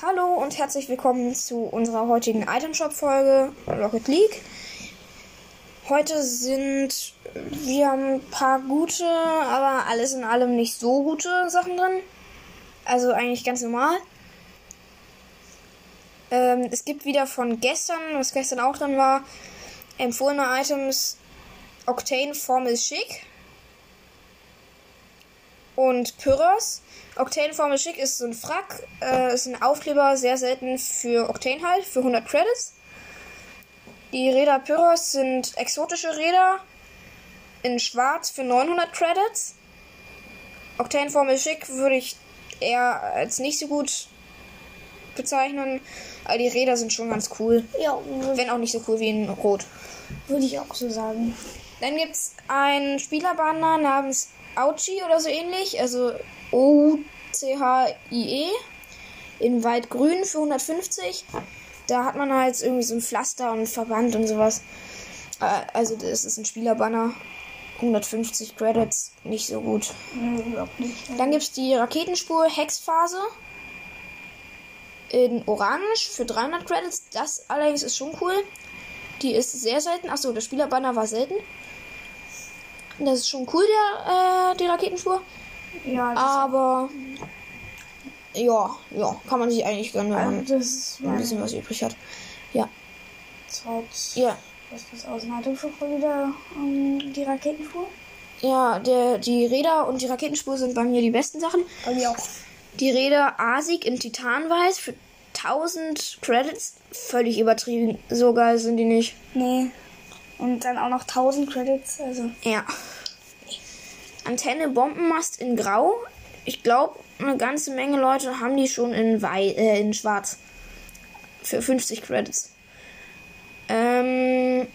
Hallo und herzlich willkommen zu unserer heutigen Item Shop Folge Rocket League. Heute sind wir haben ein paar gute, aber alles in allem nicht so gute Sachen drin. Also eigentlich ganz normal. Ähm, es gibt wieder von gestern, was gestern auch drin war, empfohlene Items Octane Formel Chic und Pyros. Octane Formel Chic ist so ein Frack, äh, ist ein Aufkleber, sehr selten für Octane halt, für 100 Credits. Die Räder Pyros sind exotische Räder in schwarz für 900 Credits. Octane Formel Chic würde ich eher als nicht so gut bezeichnen, aber die Räder sind schon ganz cool. Ja, Wenn auch nicht so cool wie in Rot. würde ich auch so sagen. Dann gibt es einen Spielerbanner namens Auchi oder so ähnlich, also O-C-H-I-E in Waldgrün für 150. Da hat man halt irgendwie so ein Pflaster und Verband und sowas. Äh, Also das ist ein Spielerbanner. 150 Credits, nicht so gut. Nicht. Dann gibt es die Raketenspur Hexphase in Orange für 300 Credits. Das allerdings ist schon cool. Die ist sehr selten. Achso, der Spielerbanner war selten. Das ist schon cool, der, äh, die Raketenspur. Ja, das, Aber ja, ja, kann man sich eigentlich gönnen, wenn man also das ist ein bisschen was übrig hat. Ja, Zeit. ja, Was ist aus dem Atemschutzvoll wieder ähm, die Raketenfuhr? ja, der, die Räder und die Raketenspur sind bei mir die besten Sachen. Bei mir auch. Die Räder Asik in Titanweiß für 1000 Credits. Völlig übertrieben. So geil sind die nicht. Nee. Und dann auch noch 1000 Credits. Also, Ja. Antenne Bombenmast in Grau. Ich glaube, eine ganze Menge Leute haben die schon in, Wei äh, in Schwarz. Für 50 Credits. Ähm,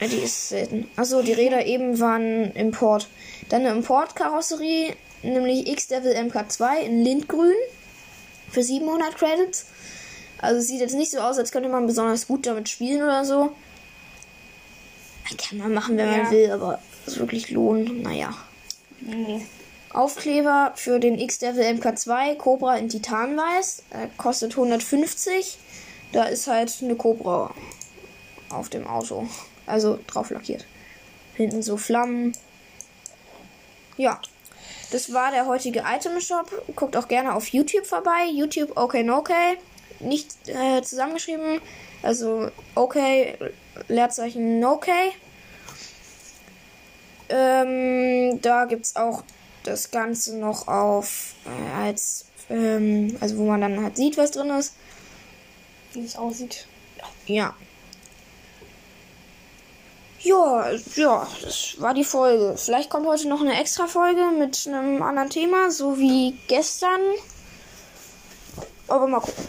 die ist selten. Achso, die Räder eben waren Import. Dann eine Importkarosserie, nämlich X-Devil MK2 in Lindgrün. Für 700 Credits. Also sieht jetzt nicht so aus, als könnte man besonders gut damit spielen oder so. Kann man machen, wenn man Ja. will, aber es wirklich lohnen, naja. nee. Aufkleber für den X-Devil MK2 Cobra in Titanweiß. Er kostet 150. Da ist halt eine Cobra auf dem Auto. Also drauf lackiert. Hinten so Flammen. Ja. Das war der heutige Item Shop. Guckt auch gerne auf YouTube vorbei. YouTube okay no okay. Nicht äh, zusammengeschrieben. Also okay, Leerzeichen okay. Ähm, da gibt's auch das Ganze noch auf äh, als ähm, also wo man dann halt sieht, was drin ist. Wie es aussieht. Ja. Ja, ja, das war die Folge. Vielleicht kommt heute noch eine extra Folge mit einem anderen Thema, so wie gestern. Aber mal gucken.